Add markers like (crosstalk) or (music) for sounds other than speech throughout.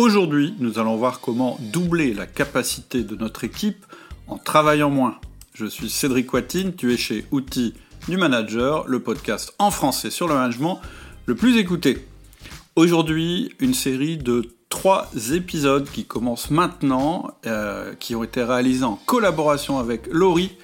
Aujourd'hui, nous allons voir comment doubler la capacité de notre équipe en travaillant moins. Je suis Cédric Watine, tu es chez Outils du Manager, le podcast en français sur le management le plus écouté. Aujourd'hui, une série de trois épisodes qui commencent maintenant, euh, qui ont été réalisés en collaboration avec Laurie,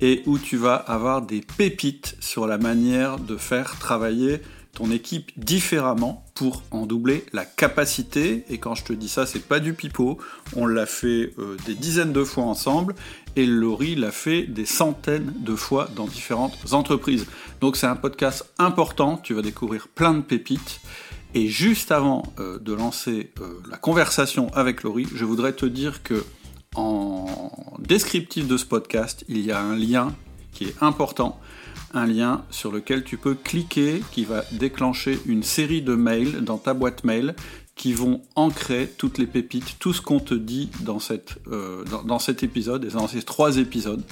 et où tu vas avoir des pépites sur la manière de faire travailler ton équipe différemment pour en doubler la capacité. Et quand je te dis ça, c'est pas du pipeau. On l'a fait euh, des dizaines de fois ensemble et Laurie l'a fait des centaines de fois dans différentes entreprises. Donc c'est un podcast important. Tu vas découvrir plein de pépites. Et juste avant euh, de lancer euh, la conversation avec Laurie, je voudrais te dire que en descriptif de ce podcast, il y a un lien qui est important, un lien sur lequel tu peux cliquer qui va déclencher une série de mails dans ta boîte mail qui vont ancrer toutes les pépites, tout ce qu'on te dit euh, dans, cet épisode et dans ces trois épisodes.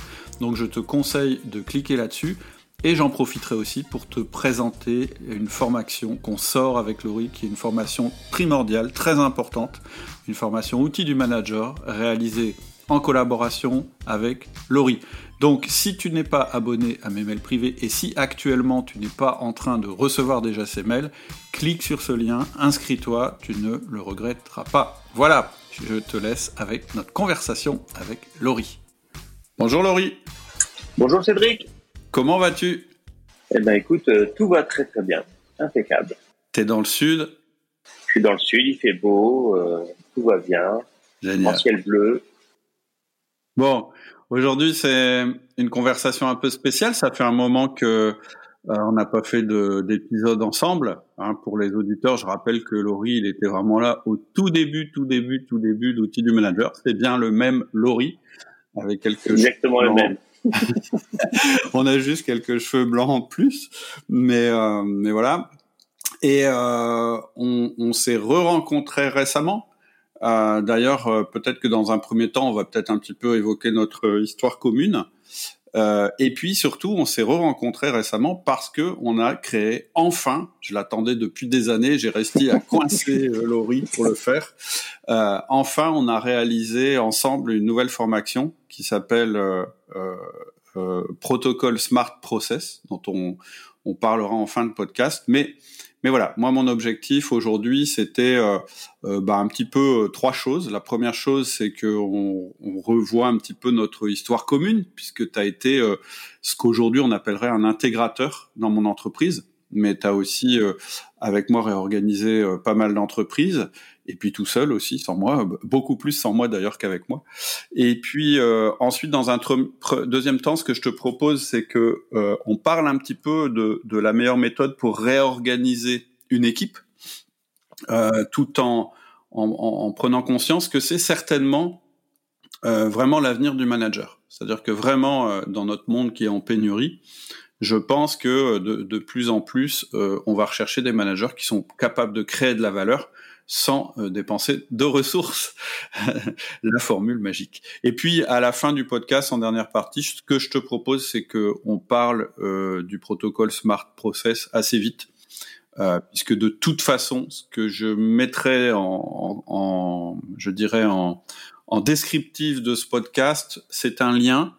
Donc je te conseille de cliquer là-dessus. Et j'en profiterai aussi pour te présenter une formation qu'on sort avec Laurie, qui est une formation primordiale, très importante, une formation outil du manager réalisée en collaboration avec Laurie. Donc si tu n'es pas abonné à mes mails privés et si actuellement tu n'es pas en train de recevoir déjà ces mails, clique sur ce lien, inscris-toi, tu ne le regretteras pas. Voilà, je te laisse avec notre conversation avec Laurie. Bonjour Laurie. Bonjour Cédric. Comment vas-tu? Eh ben écoute, euh, tout va très très bien, impeccable. T'es dans le sud? Je suis dans le sud, il fait beau, euh, tout va bien. Génial. ciel bleu. Bon, aujourd'hui c'est une conversation un peu spéciale. Ça fait un moment que euh, on n'a pas fait d'épisode ensemble. Hein, pour les auditeurs, je rappelle que Laurie, il était vraiment là au tout début, tout début, tout début d'outil du manager. C'est bien le même Laurie avec quelques exactement le même. (laughs) on a juste quelques cheveux blancs en plus, mais euh, mais voilà. Et euh, on, on s'est re-rencontrés récemment. Euh, D'ailleurs, euh, peut-être que dans un premier temps, on va peut-être un petit peu évoquer notre histoire commune. Euh, et puis surtout, on s'est re-rencontrés récemment parce que on a créé enfin, je l'attendais depuis des années, j'ai resté à (laughs) coincer euh, Laurie pour le faire. Euh, enfin, on a réalisé ensemble une nouvelle formation qui s'appelle euh, euh, Protocol Smart Process, dont on, on parlera en fin de podcast. Mais mais voilà, moi mon objectif aujourd'hui c'était euh, euh, bah, un petit peu euh, trois choses. La première chose c'est que on, revoit un petit peu notre histoire commune puisque tu as été ce qu'aujourd'hui on appellerait un intégrateur dans mon entreprise mais tu as aussi avec moi réorganisé pas mal d'entreprises et puis tout seul aussi sans moi, beaucoup plus sans moi d'ailleurs qu'avec moi. Et puis euh, ensuite dans un deuxième temps, ce que je te propose, c'est que euh, on parle un petit peu de, de, la meilleure méthode pour réorganiser une équipe, euh, tout en, en, en, prenant conscience que c'est certainement euh, vraiment l'avenir du manager. C'est-à-dire que vraiment euh, dans notre monde qui est en pénurie, je pense que de, de plus en plus, on va rechercher des managers qui sont capables de créer de la valeur sans euh, dépenser de ressources. (laughs) la formule magique. Et puis à la fin du podcast, en dernière partie, ce que je te propose, c'est que on parle euh, du protocole Smart Process assez vite. Euh, puisque de toute façon, ce que je mettrai en, en, en je dirais en, en descriptif de ce podcast, c'est un lien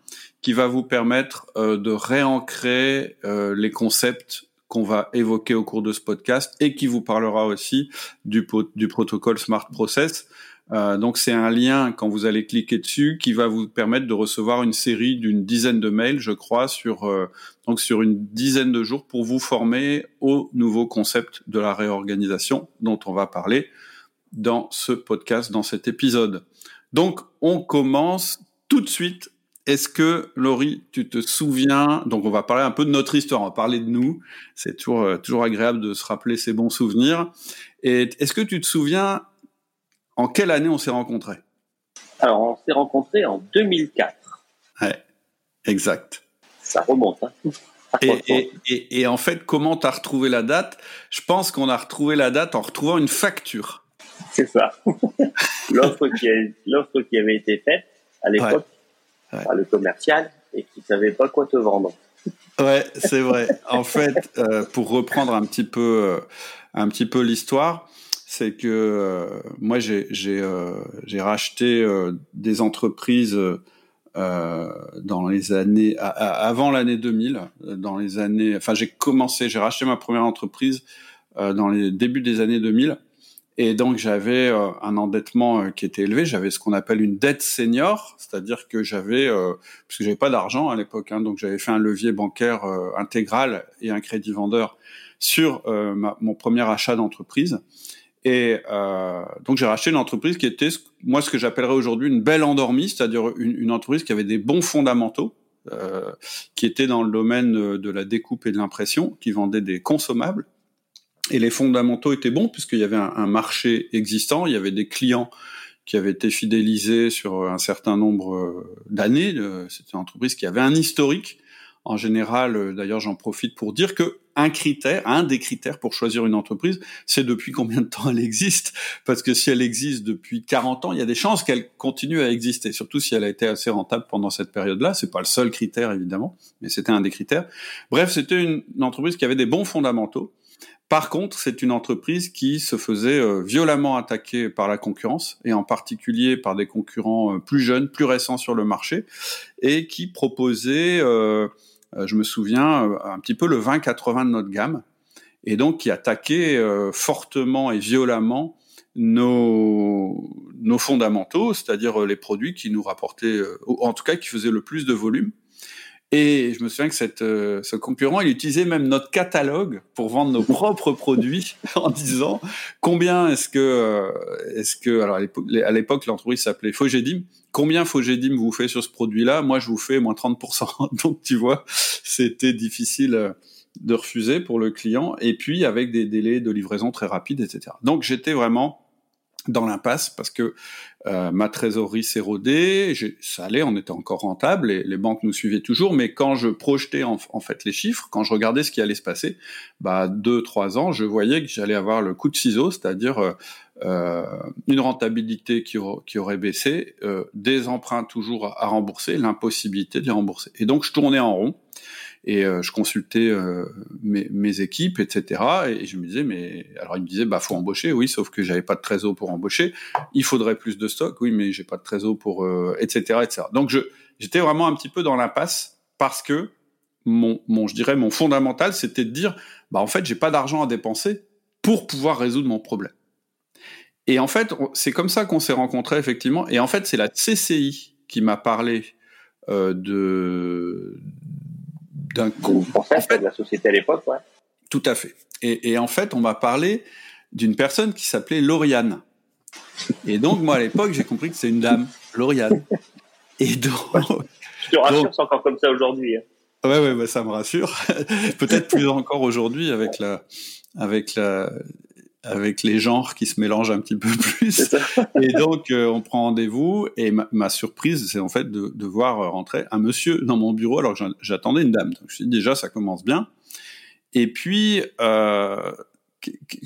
qui va vous permettre euh, de réancrer euh, les concepts qu'on va évoquer au cours de ce podcast et qui vous parlera aussi du, du protocole Smart Process. Euh, donc c'est un lien quand vous allez cliquer dessus qui va vous permettre de recevoir une série d'une dizaine de mails, je crois, sur euh, donc sur une dizaine de jours pour vous former au nouveau concept de la réorganisation dont on va parler dans ce podcast, dans cet épisode. Donc on commence tout de suite est-ce que, Laurie, tu te souviens, donc on va parler un peu de notre histoire, on va parler de nous, c'est toujours, euh, toujours agréable de se rappeler ces bons souvenirs. Et est-ce que tu te souviens en quelle année on s'est rencontrés? Alors, on s'est rencontrés en 2004. Ouais, exact. Ça remonte. Hein et, et, et, et, en fait, comment tu as retrouvé la date? Je pense qu'on a retrouvé la date en retrouvant une facture. C'est ça. (laughs) L'offre qui, qui, avait été faite à l'époque ouais. par le commercial et qui savait pas quoi te vendre. Ouais, c'est vrai. en fait, euh, pour reprendre un petit peu, euh, un petit peu l'histoire, c'est que moi j'ai j'ai j'ai racheté des entreprises dans les années avant l'année 2000, dans les années. Enfin, j'ai commencé, j'ai racheté ma première entreprise dans les débuts des années 2000 et donc j'avais euh, un endettement euh, qui était élevé, j'avais ce qu'on appelle une dette senior, c'est-à-dire que j'avais, euh, parce que j'avais pas d'argent à l'époque, hein, donc j'avais fait un levier bancaire intégral et un crédit vendeur sur mon premier achat d'entreprise. Et donc j'ai racheté une entreprise qui était moi ce que j'appellerais aujourd'hui une belle endormie, c'est-à-dire une, une, entreprise qui avait des bons fondamentaux, qui était dans le domaine de la découpe et de l'impression, qui vendait des consommables et les fondamentaux étaient bons puisqu'il y avait un, marché existant, il y avait des clients qui avaient été fidélisés sur un certain nombre euh, d'années. Euh, c'était une entreprise qui avait un historique. En général, euh, d'ailleurs, j'en profite pour dire que un critère, un des critères pour choisir une entreprise, c'est depuis combien de temps elle existe. Parce que si elle existe depuis 40 ans, il y a des chances qu'elle continue à exister. Surtout si elle a été assez rentable pendant cette période-là. C'est pas le seul critère, évidemment, mais c'était un des critères. Bref, c'était une entreprise qui avait des bons fondamentaux par contre, c'est une entreprise qui se faisait euh, violemment attaquer par la concurrence, et en particulier par des concurrents euh, plus jeunes, plus récents sur le marché, et qui proposait, euh, je me souviens, un petit peu le 20-80 de notre gamme, et donc qui attaquait fortement et violemment nos, nos fondamentaux, c'est-à-dire les produits qui nous rapportaient, en tout cas qui faisaient le plus de volume. Et je me souviens que cette, euh, ce concurrent, il utilisait même notre catalogue pour vendre nos (laughs) propres produits (laughs) en disant combien est-ce que, euh, est-ce que, alors à l'époque, l'entreprise s'appelait Fogedim, combien Fogedim vous fait sur ce produit-là? Moi, je vous fais moins 30%. (laughs) Donc, tu vois, c'était difficile euh, de refuser pour le client. Et puis, avec des délais de livraison très rapides, etc. Donc, j'étais vraiment dans l'impasse parce que euh, ma trésorerie s'érodait, ça allait, on était encore rentable, les banques nous suivaient toujours, mais quand je projetais en, fait les chiffres, quand je regardais ce qui allait se passer, bah deux trois ans, je voyais que j'allais avoir le coup de ciseau, c'est-à-dire euh, euh une rentabilité qui, qui aurait baissé, des emprunts toujours à rembourser, l'impossibilité de les rembourser, et donc je tournais en rond et euh, je consultais euh, mes, mes, équipes, etc. Et je me disais, mais alors il me disait, bah faut embaucher, oui, sauf que j'avais pas de trésor pour embaucher. Il faudrait plus de stock, oui, mais j'ai pas de trésor pour, etc., euh, etc. Donc je j'étais vraiment un petit peu dans l'impasse parce que mon, mon, je dirais, mon fondamental, c'était de dire, bah en fait, j'ai pas d'argent à dépenser pour pouvoir résoudre mon problème. Et en fait, c'est comme ça qu'on s'est rencontrés effectivement. Et en fait, c'est la CCI qui m'a parlé euh, de d'un coup. En fait, de la société à l'époque, ouais. Tout à fait. Et, et en fait, on m'a parlé d'une personne qui s'appelait Lauriane. Et donc, moi, à l'époque, j'ai compris que c'est une dame, Lauriane. Et donc. Je te rassure, c'est encore comme ça aujourd'hui. Hein. Ouais, ouais, bah, ça me rassure. (laughs) Peut-être plus encore aujourd'hui avec la, avec la, avec les genres qui se mélangent un petit peu (laughs) plus. et donc, euh, on prend rendez-vous. Et ma, surprise, c'est en fait de, de, voir rentrer un monsieur dans mon bureau alors que j'attendais une dame. Donc, je me suis dit, déjà, ça commence bien. Et puis, euh,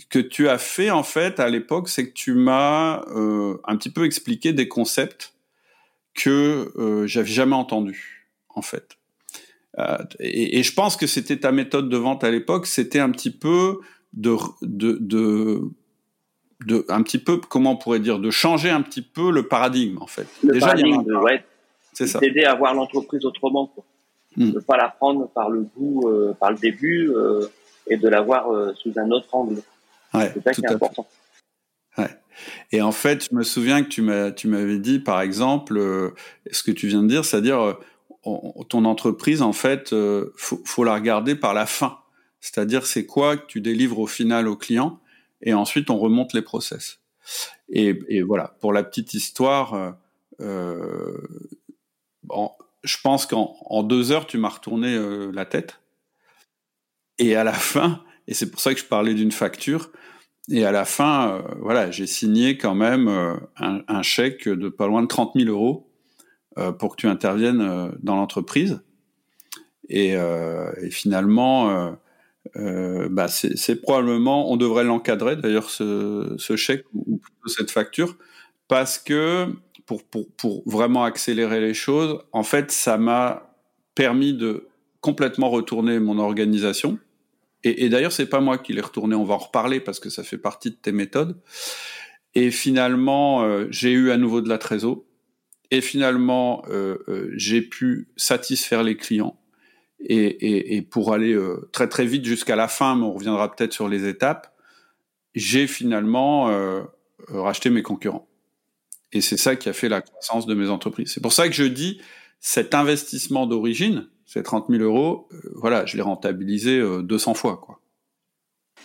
que tu as fait, en fait, à l'époque, c'est que tu m'as euh, un petit peu expliqué des concepts que euh, j'avais jamais entendus, en fait. Et, et, je pense que c'était ta méthode de vente à l'époque, c'était un petit peu de, de, de, de, un petit peu, comment on pourrait dire, de changer un petit peu le paradigme, en fait. Le Déjà, paradigme, ouais. C'est ça. D'aider à voir l'entreprise autrement, quoi. Hmm. De pas la prendre par le bout, euh, par le début, euh, et de la voir euh, sous un autre angle. Ouais, c'est ça qui est important. Ouais. Et en fait, je me souviens que tu m'as, tu m'avais dit, par exemple, ce que tu viens de dire, c'est-à-dire ton entreprise, en fait, faut, faut la regarder par la fin. C'est-à-dire, c'est quoi que tu délivres au final au client et ensuite on remonte les process. Et, voilà, pour la petite histoire, euh, euh, je pense qu'en deux heures, tu m'as retourné euh, la tête. Et à la fin, et c'est pour ça que je parlais d'une facture, et à la fin, voilà, j'ai signé quand même un, chèque de pas loin de 30 000 euros pour que tu interviennes dans l'entreprise. Et, finalement, euh, bah c'est probablement, on devrait l'encadrer d'ailleurs ce, chèque ou plutôt cette facture, parce que pour, pour, pour vraiment accélérer les choses, en fait, ça m'a permis de complètement retourner mon organisation Et, et d'ailleurs, c'est pas moi qui l'ai retourné. On va en reparler parce que ça fait partie de tes méthodes. Et finalement, euh, j'ai eu à nouveau de la trésor. Et finalement, euh, euh, j'ai pu satisfaire les clients. Et, et, et pour aller très très vite jusqu'à la fin, mais on reviendra peut-être sur les étapes, j'ai finalement racheté mes concurrents. Et c'est ça qui a fait la croissance de mes entreprises. C'est pour ça que je dis, cet investissement d'origine, ces 30 000 euros, voilà, je l'ai rentabilisé 200 fois. Quoi.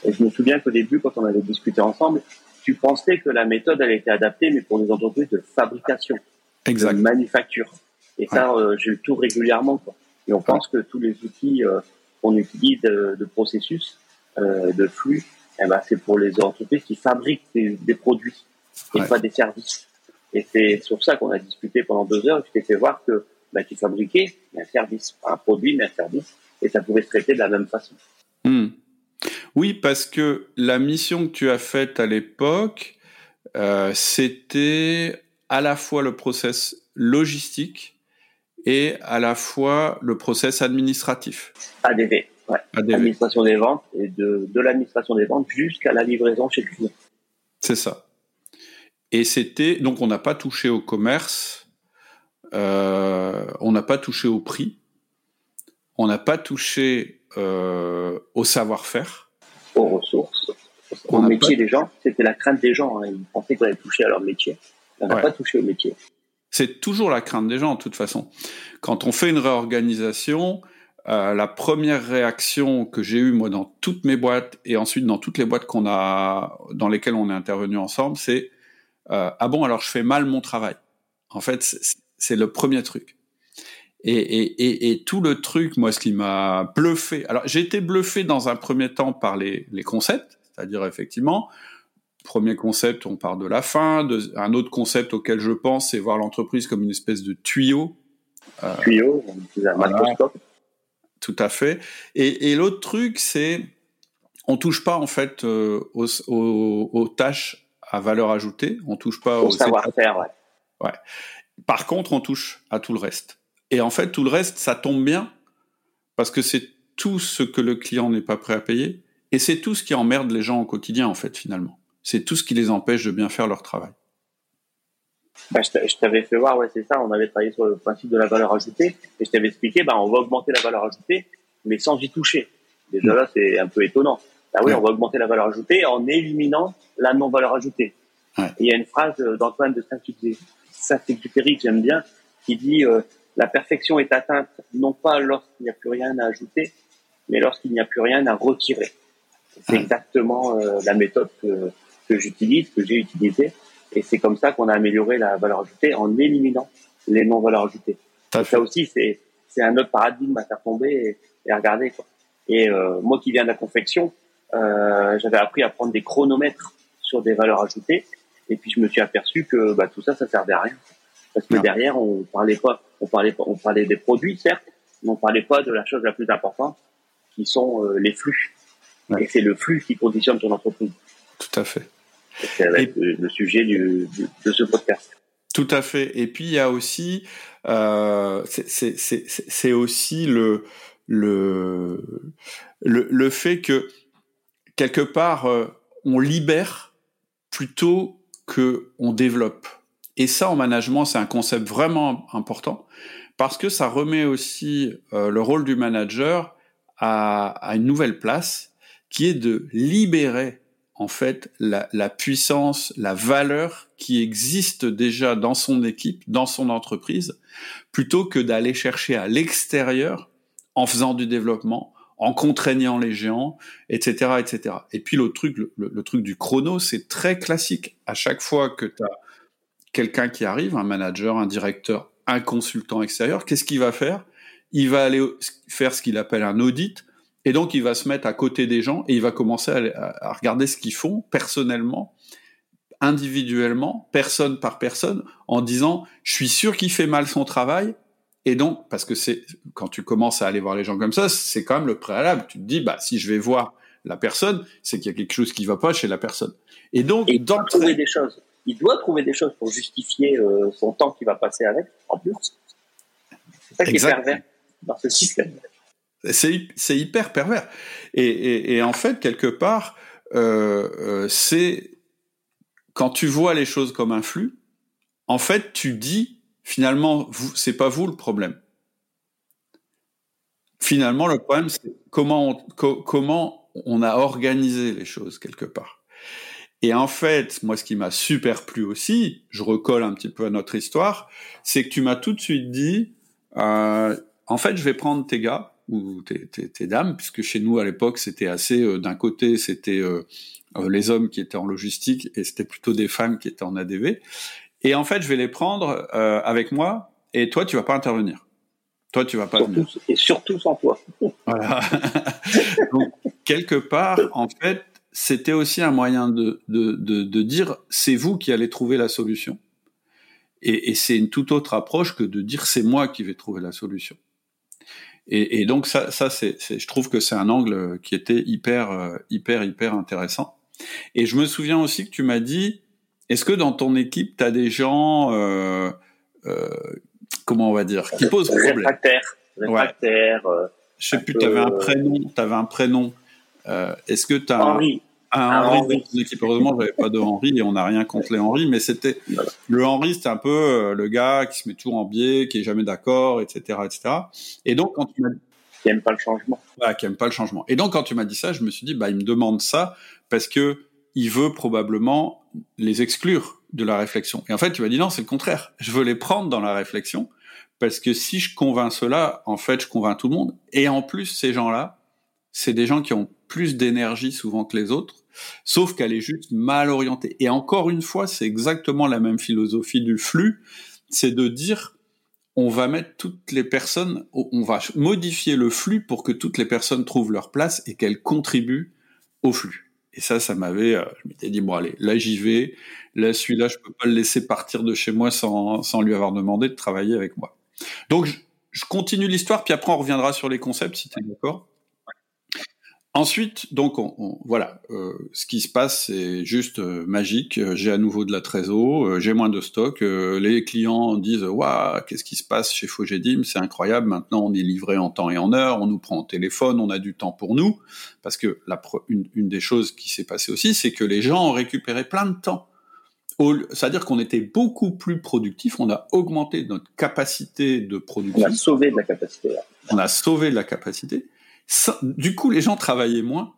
Et je me souviens qu'au début, quand on avait discuté ensemble, tu pensais que la méthode elle était adaptée, mais pour les entreprises de fabrication, de manufacture. Et ça, euh, je le tourne régulièrement. Quoi. Et on pense que tous les outils euh, qu'on utilise de, processus, euh, de flux, eh ben, c'est pour les entreprises qui fabriquent des, produits et pas des services. Et c'est sur ça qu'on a discuté pendant deux heures. Je t'ai fait voir que bah, tu fabriquais un service, pas un produit, mais un service, et ça pouvait se traiter de la même façon. Hmm. Oui, parce que la mission que tu as faite à l'époque, euh, c'était à la fois le process logistique et à la fois le process administratif. ADV, ouais. Administration des ventes et de, de l'administration des ventes jusqu'à la livraison chez le client. C'est ça. Et c'était donc on n'a pas touché au commerce, euh, on n'a pas touché au prix, on n'a pas touché euh, au savoir-faire aux ressources, au métier des gens. C'était la crainte des gens. Hein. Ils pensaient qu'on allait toucher à leur métier. On n'a pas touché au métier. C'est toujours la crainte des gens, de toute façon. Quand on fait une réorganisation, euh, la première réaction que j'ai eue moi dans toutes mes boîtes et ensuite dans toutes les boîtes qu'on a dans lesquelles on est intervenu ensemble, c'est euh, ah bon alors je fais mal mon travail. En fait, c'est le premier truc. Et, tout le truc, moi, ce qui m'a bluffé. Alors, j'ai été bluffé dans un premier temps par les concepts, c'est-à-dire effectivement, premier concept, on part de la fin. De, un autre concept auquel je pense, c'est voir l'entreprise comme une espèce de tuyau. Euh, tuyau, un microscope. Tout à fait. Et, et l'autre truc, c'est on touche pas en fait euh, aux, aux, aux, tâches à valeur ajoutée. On touche pas au savoir-faire. Ouais. ouais. Par contre, on touche à tout le reste. Et en fait, tout le reste, ça tombe bien parce que c'est tout ce que le client n'est pas prêt à payer et c'est tout ce qui emmerde les gens au quotidien, en fait, finalement. C'est tout ce qui les empêche de bien faire leur travail. Bah, je t'avais fait voir, ouais, c'est ça. On avait travaillé sur le principe de la valeur ajoutée et je t'avais expliqué, bah, on va augmenter la valeur ajoutée, mais sans y toucher. Déjà là, c'est un peu étonnant. Bah oui, on va augmenter la valeur ajoutée en éliminant la non-valeur ajoutée. il y a une phrase d'Antoine de Saint-Exupéry que j'aime bien, qui dit euh, la perfection est atteinte non pas lorsqu'il n'y a plus rien à ajouter, mais lorsqu'il n'y a plus rien à retirer. C'est exactement euh, la méthode que, que j'utilise, que j'ai utilisée, et c'est comme ça qu'on a amélioré la valeur ajoutée en éliminant les non-valeurs ajoutées. Ça aussi, c'est c'est un autre paradigme à faire tomber et, à regarder. Quoi. Et euh, moi qui viens de la confection, euh, j'avais appris à prendre des chronomètres sur des valeurs ajoutées, et puis je me suis aperçu que bah, tout ça, ça servait à rien, parce que derrière, on parlait pas on parlait, on parlait des produits, certes, mais on parlait pas de la chose la plus importante, qui sont euh, les flux. Et c'est le flux qui conditionne ton entreprise. Tout à fait. C'est le sujet du, de ce podcast. Tout à fait. Et puis il y a aussi, euh, c'est aussi le, le, le, le, fait que quelque part euh, on libère plutôt que on développe. Et ça, en management, c'est un concept vraiment important parce que ça remet aussi euh, le rôle du manager à, à, une nouvelle place qui est de libérer en fait la, puissance, la valeur qui existe déjà dans son équipe, dans son entreprise, plutôt que d'aller chercher à l'extérieur en faisant du développement, en contraignant les géants, etc., etc. Et puis l'autre truc, le, le, truc du chrono, c'est très classique. À chaque fois que tu as quelqu'un qui arrive, un manager, un directeur, un consultant extérieur, qu'est-ce qu'il va faire? Il va aller faire ce qu'il appelle un audit, et donc il va se mettre à côté des gens et il va commencer à, regarder ce qu'ils font personnellement, individuellement, personne par personne, en disant je suis sûr qu'il fait mal son travail. Et donc, parce que c'est quand tu commences à aller voir les gens comme ça, c'est quand même le préalable. Tu te dis, bah si je vais voir la personne, c'est qu'il y a quelque chose qui va pas chez la personne. Et donc, et trouver des choses il doit trouver des choses pour justifier euh, son temps qu'il va passer avec, en plus. C'est ça qui est pervers dans ce système. C'est hyper pervers. Et, en fait, quelque part, euh, euh, c'est quand tu vois les choses comme un flux, en fait, tu dis finalement, c'est pas vous le problème. Finalement, le problème, c'est comment comment on a organisé les choses quelque part. Et en fait, moi, ce qui m'a super plu aussi, je recolle un petit peu à notre histoire, c'est que tu m'as tout de suite dit, euh, en fait, je vais prendre tes gars ou tes, tes, tes dames, puisque chez nous à l'époque, c'était assez, euh, d'un côté, c'était euh, euh, les hommes qui étaient en logistique et c'était plutôt des femmes qui étaient en ADV. Et en fait, je vais les prendre euh, avec moi et toi, tu vas pas intervenir. Toi, tu vas pas venir. Et surtout sans toi. voilà. (laughs) Donc, quelque part, en fait, c'était aussi un moyen de, de, de, de dire c'est vous qui allez trouver la solution. Et, et c'est une toute autre approche que de dire c'est moi qui vais trouver la solution. Et, et donc ça, ça c'est, je trouve que c'est un angle qui était hyper, euh, hyper, hyper intéressant. Et je me souviens aussi que tu m'as dit, est-ce que dans ton équipe, tu as des gens, euh, euh, comment on va dire, qui posent problème? Réfractaires. Réfractaires. Ouais. Euh, je sais plus, tu avais un prénom. Avais un prénom. est-ce que tu as Henri. Un Henri, équipe. Heureusement, j'avais pas de Henri et on n'a rien contre les Henri, mais c'était le Henri, c'était un peu euh, le gars qui se met toujours en biais, qui est jamais d'accord, etc., etc. Et donc quand tu m'as qui aime pas le changement. Voilà, qui aime pas le changement. Et donc quand tu m'as dit ça, je me suis dit bah il me demande ça parce que il veut probablement les exclure de la réflexion. Et en fait, tu m'as dit non, c'est le contraire. Je veux les prendre dans la réflexion parce que si je convainc cela, en fait, je convainc tout le monde. Et en plus, ces gens-là, c'est des gens qui ont plus d'énergie souvent que les autres, sauf qu'elle est juste mal orientée. Et encore une fois, c'est exactement la même philosophie du flux, c'est de dire on va mettre toutes les personnes, on va modifier le flux pour que toutes les personnes trouvent leur place et qu'elles contribuent au flux. Et ça, ça m'avait, euh, je m'étais dit bon allez, là j'y vais, là celui-là je peux pas le laisser partir de chez moi sans, lui avoir demandé de travailler avec moi. Donc je continue l'histoire, puis après on reviendra sur les concepts si tu es d'accord. Ensuite, donc, on, on, voilà, euh, ce qui se passe, c'est juste euh, magique. J'ai à nouveau de la trésor, euh, j'ai moins de stock. Euh, les clients disent waouh, qu'est-ce qui se passe chez Fogedim? C'est incroyable. Maintenant, on est livré en temps et en heure. On nous prend au téléphone, on a du temps pour nous. Parce que la, une, une des choses qui s'est passée aussi, c'est que les gens ont récupéré plein de temps. C'est-à-dire qu'on était beaucoup plus productif. On a augmenté notre capacité de production. On a sauvé de la capacité. Là. On a sauvé de la capacité du coup, les gens travaillaient moins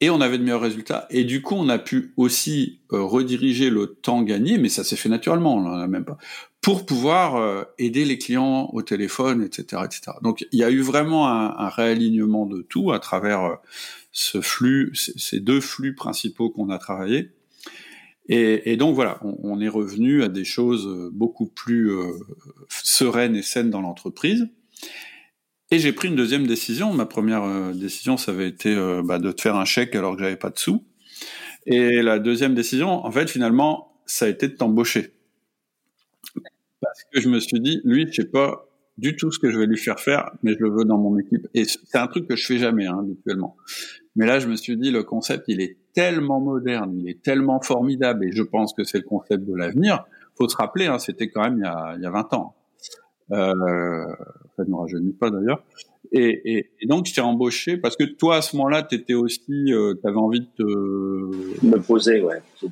et on avait de meilleurs résultats. Et du coup, on a pu aussi euh, rediriger le temps gagné, mais ça s'est fait naturellement, on n'en a même pas, pour pouvoir euh, aider les clients au téléphone, etc., etc. Donc, il y a eu vraiment un, réalignement de tout à travers euh, ce flux, ces deux flux principaux qu'on a travaillés. Et, donc voilà, on, est revenu à des choses beaucoup plus sereines et saines dans l'entreprise. Et j'ai pris une deuxième décision. Ma première euh, décision, ça avait été euh, bah, de te faire un chèque alors que j'avais pas de sous. Et la deuxième décision, en fait, finalement, ça a été de t'embaucher. Parce que je me suis dit, lui, je sais pas du tout ce que je vais lui faire faire, mais je le veux dans mon équipe. Et c'est un truc que je fais jamais, hein, habituellement. Mais là, je me suis dit, le concept, il est tellement moderne, il est tellement formidable, et je pense que c'est le concept de l'avenir. Faut se rappeler, hein, c'était quand même il y, a, il y a 20 ans. Euh, ça ne rajeunit pas d'ailleurs. Et, et, et, donc, je t'ai embauché parce que toi, à ce moment-là, tu étais aussi, euh, tu avais envie de te... Me poser, ouais. Je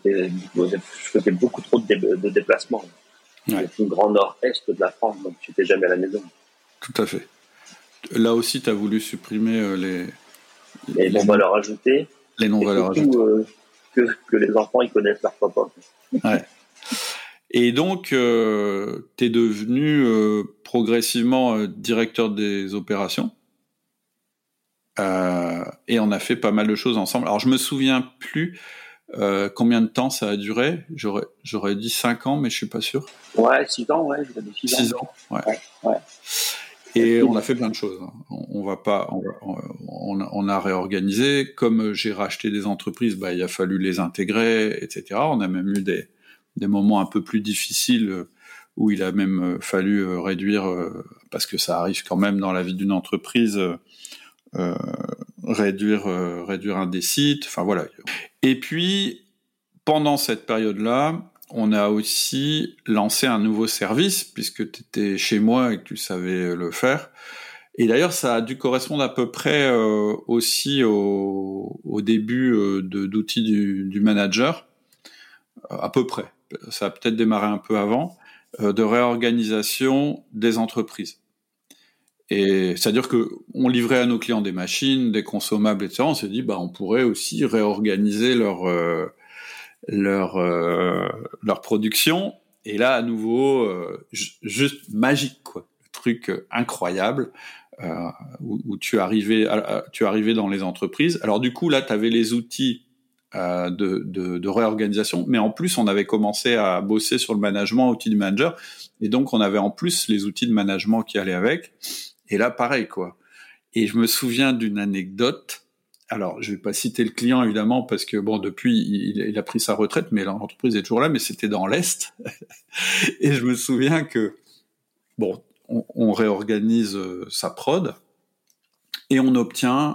faisais beaucoup trop de, de déplacements. Ouais. une grande nord-est de la France, donc tu n'étais jamais à la maison. Tout à fait. Là aussi, tu as voulu supprimer euh, les... Les, les non-valeurs ajoutées. Les non-valeurs ajoutées. Euh, que, que les enfants, ils connaissent leur papa. Ouais. Et donc, euh, tu es devenu euh, progressivement euh, directeur des opérations. Euh, et on a fait pas mal de choses ensemble. Alors, je me souviens plus euh, combien de temps ça a duré. J'aurais, j'aurais dit 5 ans, mais je suis pas sûr. Ouais, 6 ans, ouais. 6 ans. 6 ans, ouais. ouais, ouais. Et on a fait plein de choses. On, on va pas, on, on, a, on, a, réorganisé. Comme j'ai racheté des entreprises, bah, il a fallu les intégrer, etc. On a même eu des, des moments un peu plus difficiles euh, où il a même euh, fallu euh, réduire, parce que ça arrive quand même dans la vie d'une entreprise, euh, réduire, réduire un des sites. Enfin voilà. Et puis pendant cette période-là, on a aussi lancé un nouveau service puisque tu étais chez moi et que tu savais le faire. Et d'ailleurs, ça a dû correspondre à peu près aussi au, au début d'outils du, du, manager, à peu près. Ça a peut-être démarré un peu avant, de réorganisation des entreprises. Et c'est-à-dire que on livrait à nos clients des machines, des consommables, etc. On s'est dit, bah, on pourrait aussi réorganiser leur leur leur production. Et là, à nouveau, juste magique, quoi. Truc incroyable. Euh, où, tu arrivais, tu arrivais dans les entreprises. Alors du coup là, tu avais les outils euh, de, de, réorganisation, mais en plus on avait commencé à bosser sur le management, outils du manager, et donc on avait en plus les outils de management qui allaient avec. Et là, pareil quoi. Et je me souviens d'une anecdote. Alors, je vais pas citer le client évidemment parce que bon, depuis il, a pris sa retraite, mais l'entreprise est toujours là. Mais c'était dans l'est, (laughs) et je me souviens que bon, on, réorganise euh, sa prod et on obtient, euh,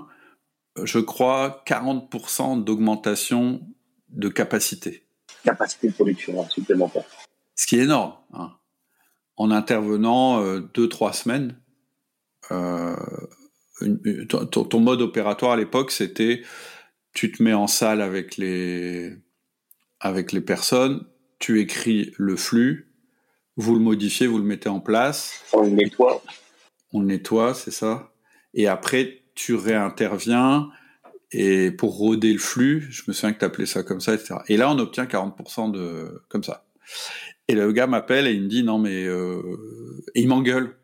je crois, 40% d'augmentation de capacité. Capacité de production supplémentaire. Ce qui est énorme. Hein. En intervenant euh, deux, trois semaines, ton, mode opératoire à l'époque, c'était tu te mets en salle avec les, avec les personnes, tu écris le flux, vous le modifiez, vous le mettez en place. On le nettoie. On le nettoie, c'est ça. Et après, tu réinterviens et pour roder le flux, je me souviens que tu appelais ça comme ça, etc. Et là, on obtient 40% de comme ça. Et le gars m'appelle et il me dit non mais euh... et il m'engueule.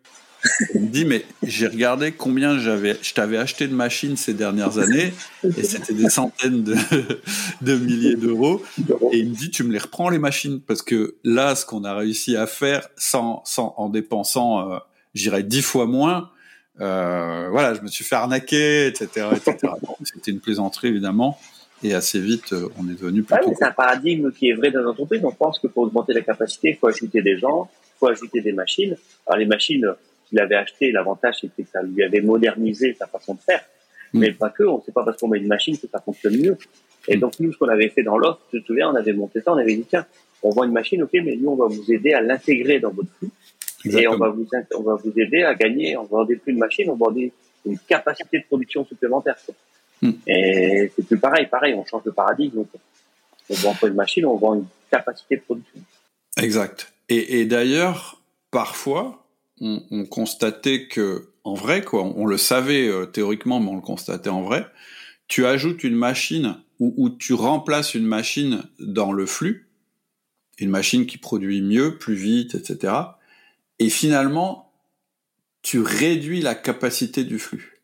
Il me dit mais j'ai regardé combien j'avais, je t'avais acheté de machines ces dernières années et c'était des centaines de, milliers d'euros. Et il me dit tu me les reprends les machines? Parce que là ce qu'on a réussi à faire sans, sans en dépensant, euh, j'irais dix fois moins. Euh, voilà, je me suis fait arnaquer, etc., etc. c'était une plaisanterie évidemment. Et assez vite, euh, on est devenu plus. c'est un paradigme qui est vrai dans l'entreprise. On pense que pour augmenter la capacité, il faut ajouter des gens, il faut ajouter des machines. Alors les machines, qu'il avait acheté, l'avantage c'était que ça lui avait modernisé sa façon de faire. Mm. Mais pas que, on sait pas parce qu'on met une machine que ça fonctionne mieux. Et mm. donc nous, ce qu'on avait fait dans l'offre, je te souviens, on avait monté ça, on avait dit tiens, on vend une machine, ok, mais nous on va vous aider à l'intégrer dans votre flux. Et on va vous on va vous aider à gagner. On vendait plus de machine, on vendait une capacité de production supplémentaire. Mm. Et c'est plus pareil, pareil, on change de paradigme. On vend pas une machine, on vend une capacité de production. Exact. Et, et d'ailleurs, parfois, on, constatait que, en vrai, quoi, on, le savait euh, théoriquement, mais on le constatait en vrai. Tu ajoutes une machine ou, tu remplaces une machine dans le flux, une machine qui produit mieux, plus vite, etc. Et finalement, tu réduis la capacité du flux.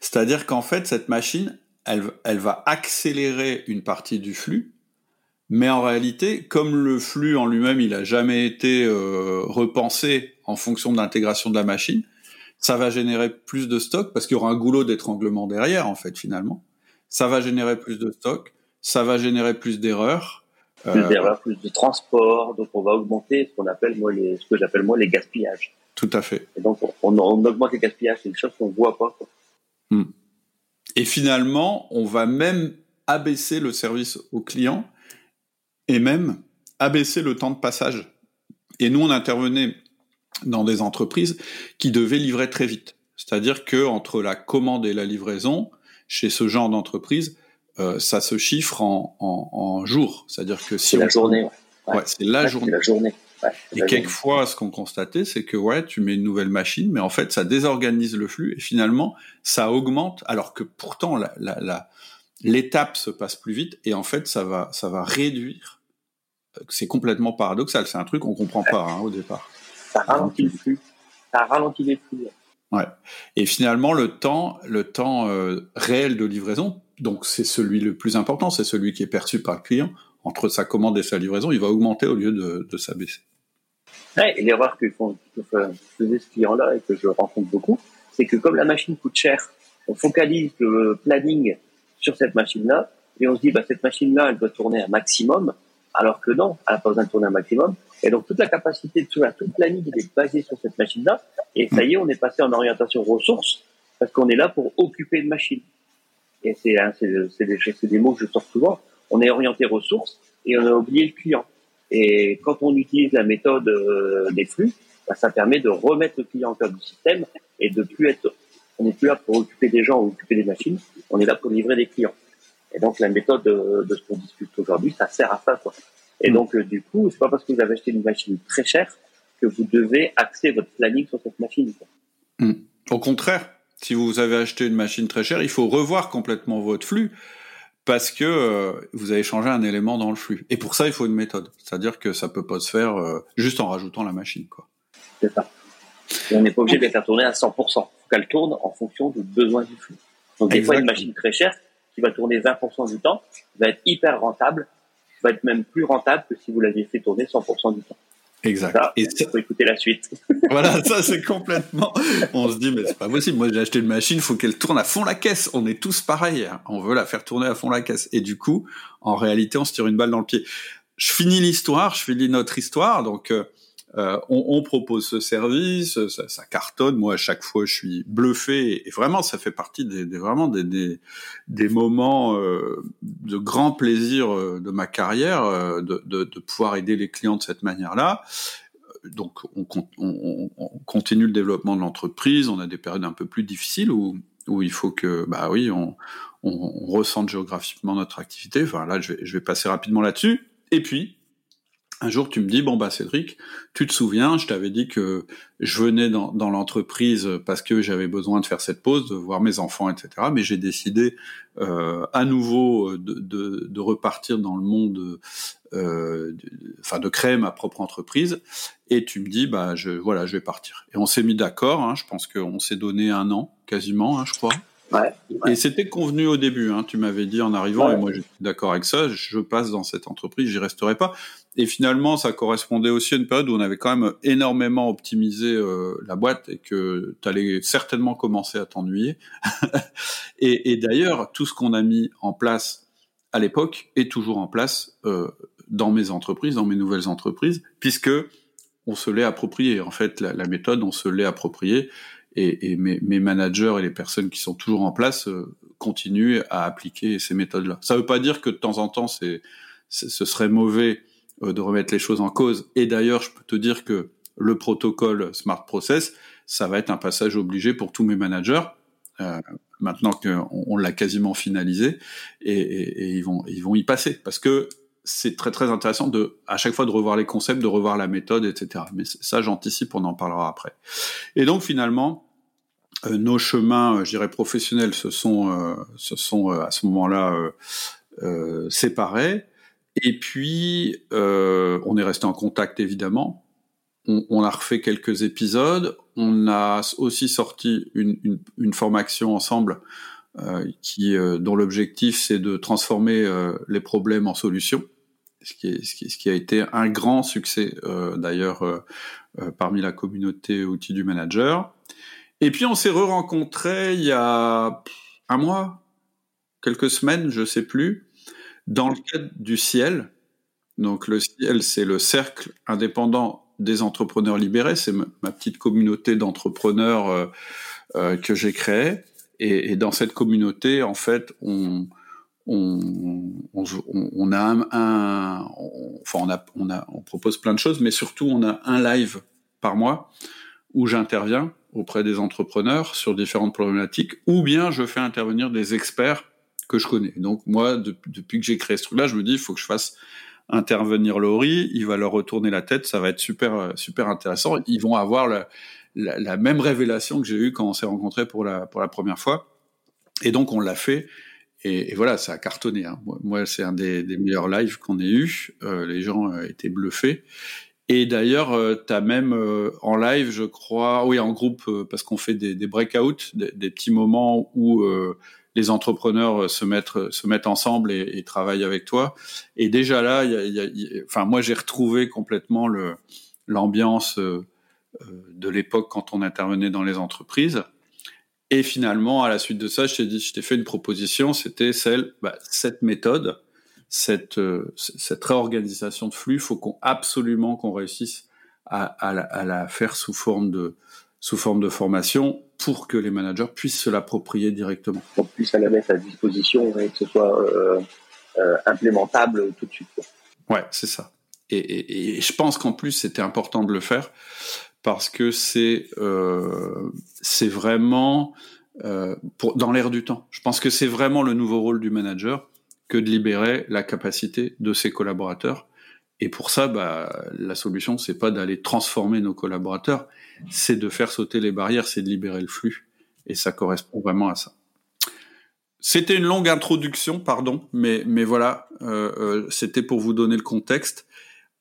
C'est-à-dire qu'en fait, cette machine, elle, va accélérer une partie du flux, mais en réalité, comme le flux en lui-même, il a jamais été euh, repensé en fonction de l'intégration de la machine, ça va générer plus de stock parce qu'il y aura un goulot d'étranglement derrière, en fait, finalement. Ça va générer plus de stock, ça va générer plus d'erreurs. Plus euh, d'erreurs, plus de transport, donc on va augmenter ce qu'on appelle moi les, ce que j'appelle moi les gaspillages. Tout à fait. Et donc on, on augmente les gaspillages, c'est une chose qu'on voit pas. Hmm. Et finalement, on va même abaisser le service au client et même abaisser le temps de passage. Et nous, on intervenait dans des entreprises qui devaient livrer très vite. C'est-à-dire que entre la commande et la livraison, chez ce genre d'entreprise, euh, ça se chiffre en, en, en jours. C'est-à-dire que si c'est la journée. Ouais, c'est la journée. La journée. et quelquefois, ce qu'on constatait, c'est que ouais, tu mets une nouvelle machine, mais en fait, ça désorganise le flux et finalement, ça augmente, alors que pourtant la, la, l'étape se passe plus vite et en fait, ça va, ça va réduire c'est complètement paradoxal. C'est un truc qu'on comprend pas hein, au départ. Ça ralentit le flux. Ça ralentit les flux. Ouais. Et finalement, le temps, le temps euh, réel de livraison, donc c'est celui le plus important, c'est celui qui est perçu par le client entre sa commande et sa livraison, il va augmenter au lieu de, de s'abaisser. Ouais, l'erreur que, faisait ce client-là et que je rencontre beaucoup, c'est que comme la machine coûte cher, on focalise le planning sur cette machine-là et on se dit bah cette machine-là, elle doit tourner un maximum alors que non, elle n'a pas besoin de tourner un maximum. Et donc toute la capacité de tourner, toute la ligne est basée sur cette machine-là. Et ça y est, on est passé en orientation ressources parce qu'on est là pour occuper une machine. Et c'est hein, des, des mots que je sors souvent. On est orienté ressources et on a oublié le client. Et quand on utilise la méthode euh, des flux, bah, ça permet de remettre le client en cœur du système et de plus être, on n'est plus là pour occuper des gens ou occuper des machines, on est là pour livrer des clients. Et donc la méthode de, ce qu'on discute aujourd'hui, ça sert à ça. Quoi. Et mm. donc euh, du coup, c'est pas parce que vous avez acheté une machine très chère que vous devez axer votre planning sur cette machine. Mm. Au contraire, si vous avez acheté une machine très chère, il faut revoir complètement votre flux parce que euh, vous avez changé un élément dans le flux. Et pour ça, il faut une méthode. C'est-à-dire que ça peut pas se faire euh, juste en rajoutant la machine. Quoi. C'est ça. Et on n'est pas obligé de la faire tourner à 100%. Il faut qu'elle tourne en fonction du besoin du flux. Donc des fois, une machine très chère qui va tourner 20% du temps va être hyper rentable, va être même plus rentable que si vous l'aviez fait tourner 100% du temps. Exact. et il faut écouter la suite. (laughs) voilà, ça c'est complètement. On se dit mais c'est pas possible. Moi j'ai acheté une machine, faut qu'elle tourne à fond la caisse. On est tous pareils. Hein. On veut la faire tourner à fond la caisse. Et du coup, en réalité, on se tire une balle dans le pied. Je finis l'histoire, je finis notre histoire. Donc euh, euh, on, on, propose ce service, ça, ça, cartonne. Moi, à chaque fois, je suis bluffé. Et, vraiment, ça fait partie des, des vraiment des, des, des moments euh, de grand plaisir euh, de ma carrière, euh, de, de, de, pouvoir aider les clients de cette manière-là. Donc, on, on, on, continue le développement de l'entreprise. On a des périodes un peu plus difficiles où, où il faut que, bah oui, on, on, ressente géographiquement notre activité. Enfin, là, je vais, je vais passer rapidement là-dessus. Et puis, un jour, tu me dis, bon, bah, Cédric, tu te souviens, je t'avais dit que je venais dans, l'entreprise parce que j'avais besoin de faire cette pause, de voir mes enfants, etc. Mais j'ai décidé euh, à nouveau de, de, de, repartir dans le monde, euh, enfin, de créer ma propre entreprise. Et tu me dis, bah, je, voilà, je vais partir. Et on s'est mis d'accord, hein, je pense qu'on s'est donné un an, quasiment, hein, je crois. Ouais, Et c'était convenu au début. Hein, tu m'avais dit en arrivant, et moi j'étais d'accord avec ça. Je passe dans cette entreprise, j'y resterai pas. Et finalement, ça correspondait aussi à une période où on avait quand même énormément optimisé euh, la boîte et que tu allais certainement commencer à t'ennuyer. (laughs) et, et d'ailleurs, tout ce qu'on a mis en place à l'époque est toujours en place euh, dans mes entreprises, dans mes nouvelles entreprises, puisque on se l'est approprié. En fait, la, la méthode, on se l'est appropriée et, mes, managers et les personnes qui sont toujours en place euh, continuent à appliquer ces méthodes-là. Ça ne veut pas dire que de temps en temps, c'est, ce serait mauvais euh, de remettre les choses en cause. Et d'ailleurs, je peux te dire que le protocole Smart Process, ça va être un passage obligé pour tous mes managers. Euh, maintenant qu'on on, l'a quasiment finalisé, et, et, ils vont ils vont y passer parce que c'est très très intéressant de à chaque fois de revoir les concepts, de revoir la méthode, etc. Mais ça, j'anticipe, on en parlera après. Et donc finalement, nos chemins, euh, je dirais professionnels, se sont, euh, se sont à ce moment-là séparés. Et puis, on est resté en contact évidemment. On, a refait quelques épisodes. On a aussi sorti une, une, formation ensemble dont l'objectif c'est de transformer les problèmes en solutions. Ce qui, est, ce qui, a été un grand succès d'ailleurs parmi la communauté outils du manager. Et puis on s'est re-rencontrés il y a un mois, quelques semaines, je sais plus, dans le cadre du Ciel. Donc le Ciel, c'est le cercle indépendant des entrepreneurs libérés. C'est ma petite communauté d'entrepreneurs euh, euh, que j'ai créée. Et, dans cette communauté, en fait, on on, on, on a un enfin on a, on a, on propose plein de choses, mais surtout on a un live par mois où j'interviens auprès des entrepreneurs sur différentes problématiques, ou bien je fais intervenir des experts que je connais. Donc moi, depuis que j'ai créé ce truc-là, je me dis, il faut que je fasse intervenir Laurie, il va leur retourner la tête, ça va être super super intéressant. Ils vont avoir la, même révélation que j'ai eue quand on s'est rencontrés pour la, première fois. Et donc on l'a fait. Et, voilà, ça a cartonné. Hein. Moi, c'est un des, des, meilleurs lives qu'on ait eu. Euh, les gens euh, étaient bluffés. Et d'ailleurs, euh, tu as même euh, en live, je crois, oui, en groupe, euh, parce qu'on fait des, des breakouts, des, des, petits moments où les entrepreneurs se mettent, se mettent ensemble et, et travaillent avec toi. Et déjà là, y a, y a, enfin, moi, j'ai retrouvé complètement l'ambiance de l'époque quand on intervenait dans les entreprises. Et finalement, à la suite de ça, je t'ai dit, je t'ai fait une proposition, c'était celle, bah, cette méthode cette, euh, cette réorganisation de flux, il faut qu'on absolument qu'on réussisse à, à, la, à, la, faire sous forme de sous forme de formation pour que les managers puissent se l'approprier directement. Qu'on puisse la mettre à disposition et que ce soit euh, euh, implémentable tout de suite. Ouais, c'est ça. Et, et, et, je pense qu'en plus c'était important de le faire parce que c'est euh, c'est vraiment euh, pour, dans l'air du temps. Je pense que c'est vraiment le nouveau rôle du manager que de libérer la capacité de ses collaborateurs. Et pour ça, bah, la solution, c'est pas d'aller transformer nos collaborateurs, c'est de faire sauter les barrières, c'est de libérer le flux. Et ça correspond vraiment à ça. C'était une longue introduction, pardon, mais, mais voilà, euh, euh, c'était pour vous donner le contexte.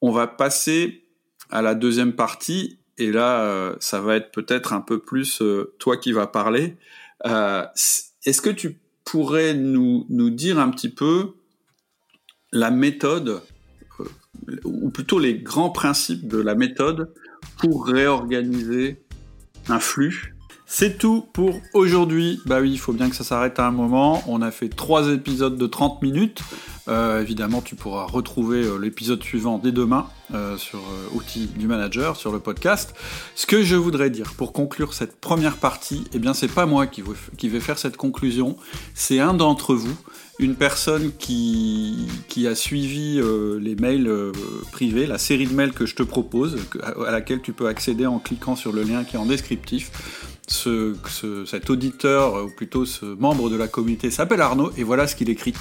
On va passer à la deuxième partie, et là, euh, ça va être peut-être un peu plus toi qui vas parler. Est-ce que tu pourrais nous, nous dire un petit peu la méthode, ou plutôt les grands principes de la méthode pour réorganiser un flux c'est tout pour aujourd'hui. Bah oui, il faut bien que ça s'arrête à un moment. On a fait trois épisodes de 30 minutes. Euh, évidemment, tu pourras retrouver euh, l'épisode suivant dès demain euh, sur Outils du Manager, sur le podcast. Ce que je voudrais dire pour conclure cette première partie, eh bien, c'est pas moi qui, vais faire cette conclusion. C'est un d'entre vous, une personne qui, a suivi les mails privés, la série de mails que je te propose, à laquelle tu peux accéder en cliquant sur le lien qui est en descriptif ce, cet auditeur, ou plutôt ce membre de la communauté, s'appelle Arnaud, et voilà ce qu'il écrit.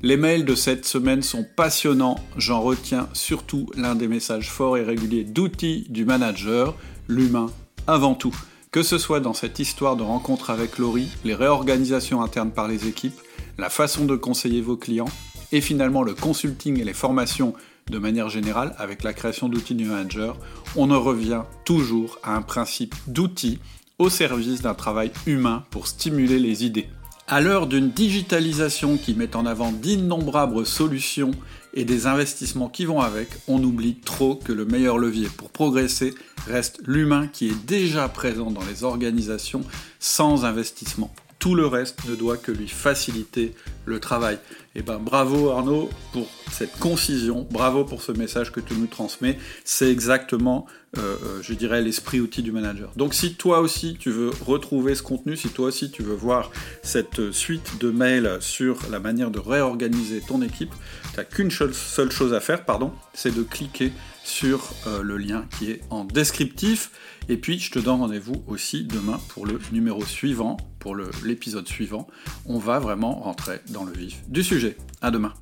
Les mails de cette semaine sont passionnants, j'en retiens surtout l'un des messages forts et réguliers d'outils du manager, l'humain avant tout. Que ce soit dans cette histoire de rencontre avec Laurie, les réorganisations internes par les équipes, la façon de conseiller vos clients, et finalement le consulting et les formations de manière générale avec la création d'outils du manager, on en revient toujours à un principe d'outils au service d'un travail humain pour stimuler les idées. À l'heure d'une digitalisation qui met en avant d'innombrables solutions et des investissements qui vont avec, on oublie trop que le meilleur levier pour progresser reste l'humain qui est déjà présent dans les organisations sans investissement tout le reste ne doit que lui faciliter le travail. Et eh ben bravo Arnaud pour cette concision, bravo pour ce message que tu nous transmets. C'est exactement, euh, euh, je dirais, l'esprit outil du manager. Donc si toi aussi tu veux retrouver ce contenu, si toi aussi tu veux voir cette suite de mails sur la manière de réorganiser ton équipe, tu n'as qu'une seule chose à faire, pardon, c'est de cliquer sur euh, le lien qui est en descriptif. Et puis, je te donne rendez-vous aussi demain pour le numéro suivant, pour l'épisode suivant. On va vraiment rentrer dans le vif du sujet. À demain.